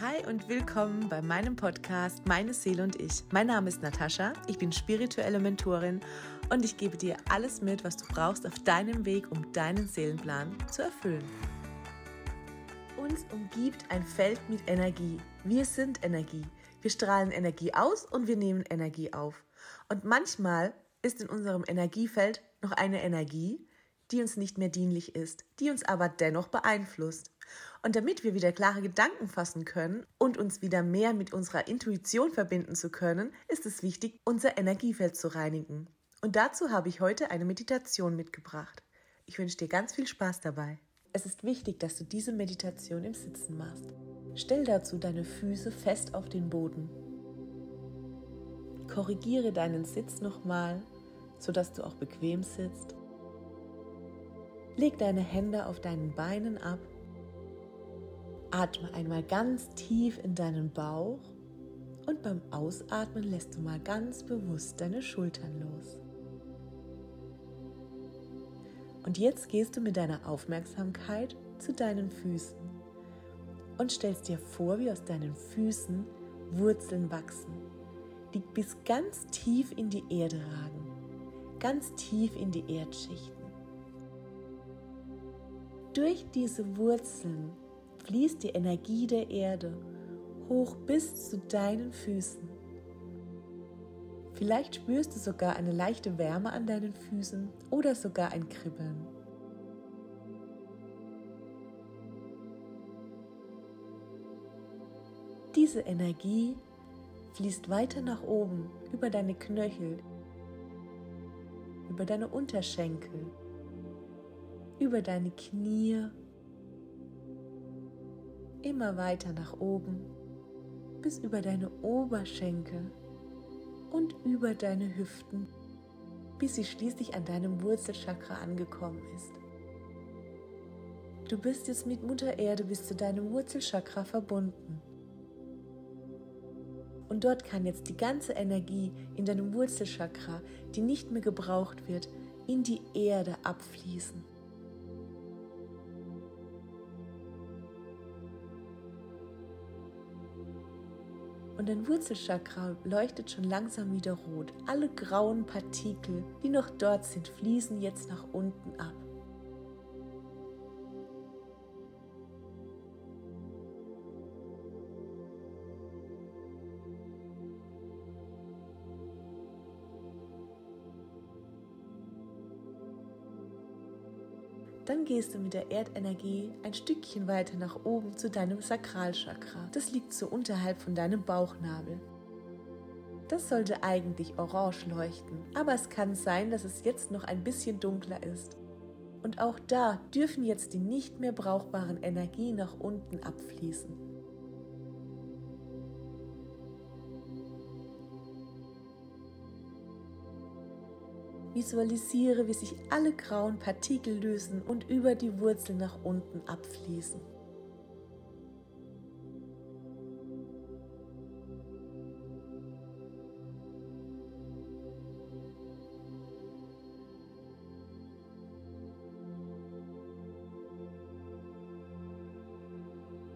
Hi und willkommen bei meinem Podcast Meine Seele und ich. Mein Name ist Natascha, ich bin spirituelle Mentorin und ich gebe dir alles mit, was du brauchst auf deinem Weg, um deinen Seelenplan zu erfüllen. Uns umgibt ein Feld mit Energie. Wir sind Energie. Wir strahlen Energie aus und wir nehmen Energie auf. Und manchmal ist in unserem Energiefeld noch eine Energie, die uns nicht mehr dienlich ist, die uns aber dennoch beeinflusst. Und damit wir wieder klare Gedanken fassen können und uns wieder mehr mit unserer Intuition verbinden zu können, ist es wichtig, unser Energiefeld zu reinigen. Und dazu habe ich heute eine Meditation mitgebracht. Ich wünsche dir ganz viel Spaß dabei. Es ist wichtig, dass du diese Meditation im Sitzen machst. Stell dazu deine Füße fest auf den Boden. Korrigiere deinen Sitz nochmal, sodass du auch bequem sitzt. Leg deine Hände auf deinen Beinen ab Atme einmal ganz tief in deinen Bauch und beim Ausatmen lässt du mal ganz bewusst deine Schultern los. Und jetzt gehst du mit deiner Aufmerksamkeit zu deinen Füßen und stellst dir vor, wie aus deinen Füßen Wurzeln wachsen, die bis ganz tief in die Erde ragen, ganz tief in die Erdschichten. Durch diese Wurzeln fließt die Energie der Erde hoch bis zu deinen Füßen. Vielleicht spürst du sogar eine leichte Wärme an deinen Füßen oder sogar ein Kribbeln. Diese Energie fließt weiter nach oben über deine Knöchel, über deine Unterschenkel, über deine Knie immer weiter nach oben bis über deine Oberschenkel und über deine Hüften, bis sie schließlich an deinem Wurzelchakra angekommen ist. Du bist jetzt mit Mutter Erde bis zu deinem Wurzelchakra verbunden. Und dort kann jetzt die ganze Energie in deinem Wurzelchakra, die nicht mehr gebraucht wird, in die Erde abfließen. Dein Wurzelchakra leuchtet schon langsam wieder rot. Alle grauen Partikel, die noch dort sind, fließen jetzt nach unten ab. Dann gehst du mit der Erdenergie ein Stückchen weiter nach oben zu deinem Sakralchakra. Das liegt so unterhalb von deinem Bauchnabel. Das sollte eigentlich orange leuchten, aber es kann sein, dass es jetzt noch ein bisschen dunkler ist. Und auch da dürfen jetzt die nicht mehr brauchbaren Energien nach unten abfließen. Visualisiere, wie sich alle grauen Partikel lösen und über die Wurzel nach unten abfließen.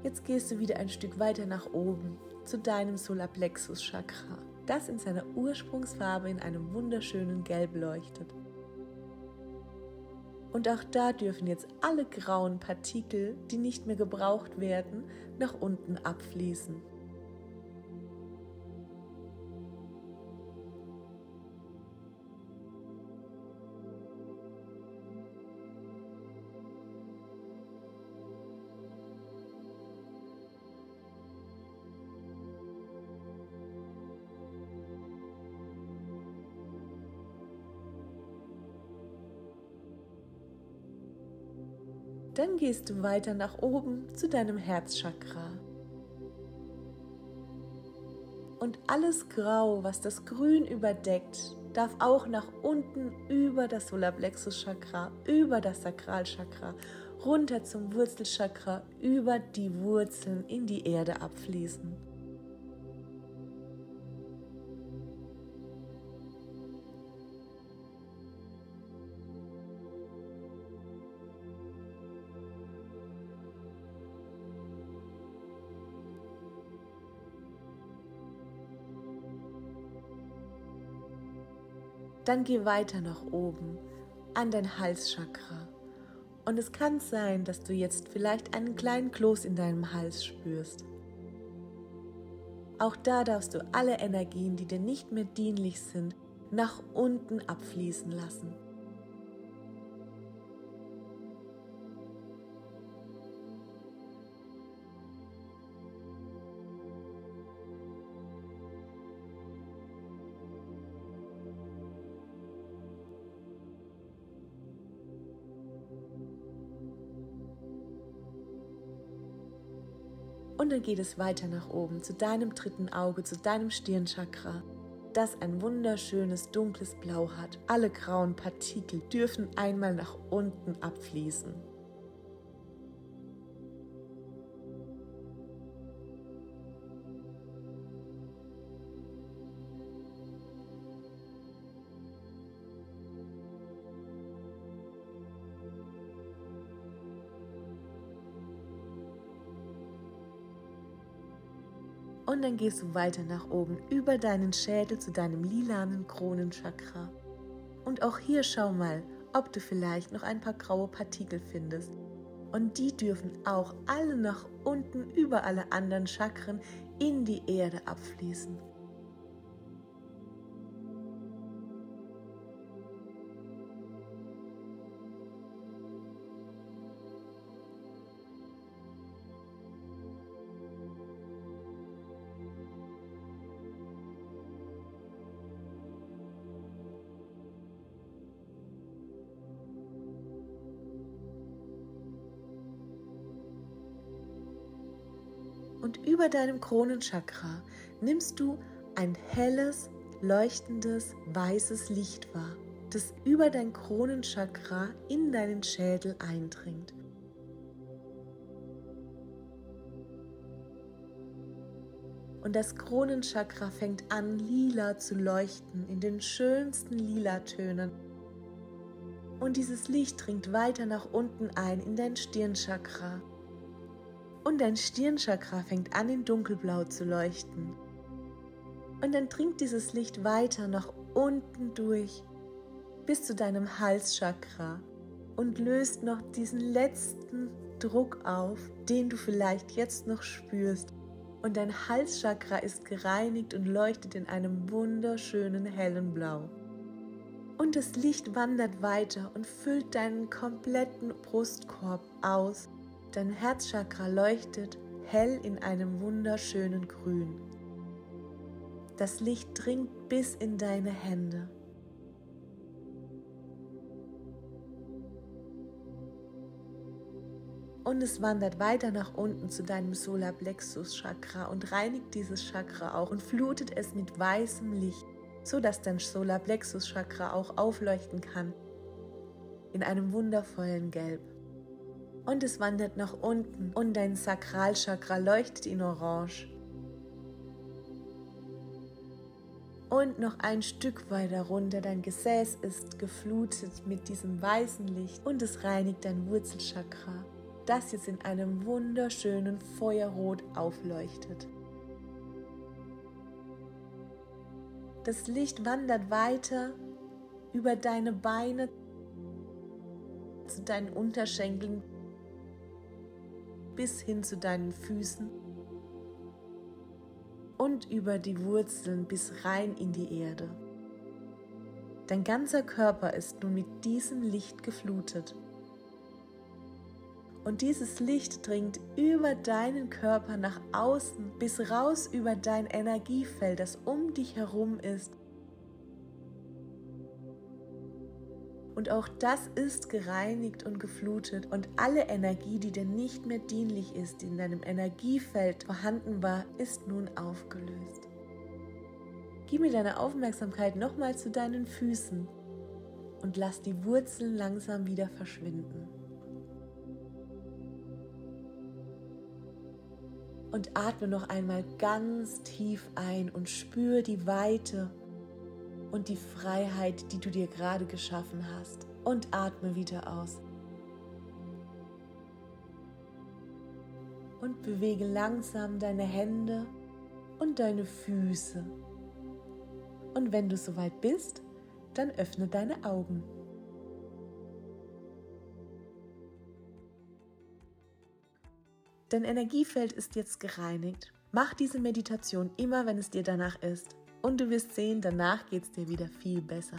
Jetzt gehst du wieder ein Stück weiter nach oben zu deinem Solarplexus Chakra das in seiner Ursprungsfarbe in einem wunderschönen Gelb leuchtet. Und auch da dürfen jetzt alle grauen Partikel, die nicht mehr gebraucht werden, nach unten abfließen. Dann gehst du weiter nach oben zu deinem Herzchakra. Und alles Grau, was das Grün überdeckt, darf auch nach unten über das Solarplexus Chakra, über das Sakralchakra, runter zum Wurzelchakra, über die Wurzeln in die Erde abfließen. Dann geh weiter nach oben an dein Halschakra. Und es kann sein, dass du jetzt vielleicht einen kleinen Kloß in deinem Hals spürst. Auch da darfst du alle Energien, die dir nicht mehr dienlich sind, nach unten abfließen lassen. Und dann geht es weiter nach oben zu deinem dritten Auge, zu deinem Stirnchakra, das ein wunderschönes dunkles Blau hat. Alle grauen Partikel dürfen einmal nach unten abfließen. Und dann gehst du weiter nach oben über deinen Schädel zu deinem lilanen Kronenchakra. Und auch hier schau mal, ob du vielleicht noch ein paar graue Partikel findest. Und die dürfen auch alle nach unten über alle anderen Chakren in die Erde abfließen. Und über deinem Kronenchakra nimmst du ein helles, leuchtendes, weißes Licht wahr, das über dein Kronenchakra in deinen Schädel eindringt. Und das Kronenchakra fängt an, lila zu leuchten in den schönsten Lilatönen. Und dieses Licht dringt weiter nach unten ein in dein Stirnchakra und dein Stirnchakra fängt an in dunkelblau zu leuchten. Und dann dringt dieses Licht weiter nach unten durch bis zu deinem Halschakra und löst noch diesen letzten Druck auf, den du vielleicht jetzt noch spürst. Und dein Halschakra ist gereinigt und leuchtet in einem wunderschönen hellen Blau. Und das Licht wandert weiter und füllt deinen kompletten Brustkorb aus Dein Herzchakra leuchtet hell in einem wunderschönen Grün. Das Licht dringt bis in deine Hände. Und es wandert weiter nach unten zu deinem Solarplexus Chakra und reinigt dieses Chakra auch und flutet es mit weißem Licht, so dass dein Solarplexus Chakra auch aufleuchten kann in einem wundervollen Gelb und es wandert nach unten und dein Sakralchakra leuchtet in Orange. Und noch ein Stück weiter runter, dein Gesäß ist geflutet mit diesem weißen Licht und es reinigt dein Wurzelchakra, das jetzt in einem wunderschönen Feuerrot aufleuchtet. Das Licht wandert weiter über deine Beine zu deinen Unterschenkeln bis hin zu deinen Füßen und über die Wurzeln bis rein in die Erde. Dein ganzer Körper ist nun mit diesem Licht geflutet. Und dieses Licht dringt über deinen Körper nach außen bis raus über dein Energiefeld, das um dich herum ist Und auch das ist gereinigt und geflutet und alle Energie, die dir nicht mehr dienlich ist, die in deinem Energiefeld vorhanden war, ist nun aufgelöst. Gib mir deine Aufmerksamkeit nochmal zu deinen Füßen und lass die Wurzeln langsam wieder verschwinden. Und atme noch einmal ganz tief ein und spüre die Weite und die Freiheit, die du dir gerade geschaffen hast. Und atme wieder aus. Und bewege langsam deine Hände und deine Füße. Und wenn du soweit bist, Dann öffne deine Augen. Dein Energiefeld ist jetzt gereinigt. Mach diese Meditation immer, wenn es dir danach ist. Und du wirst sehen, danach geht es dir wieder viel besser.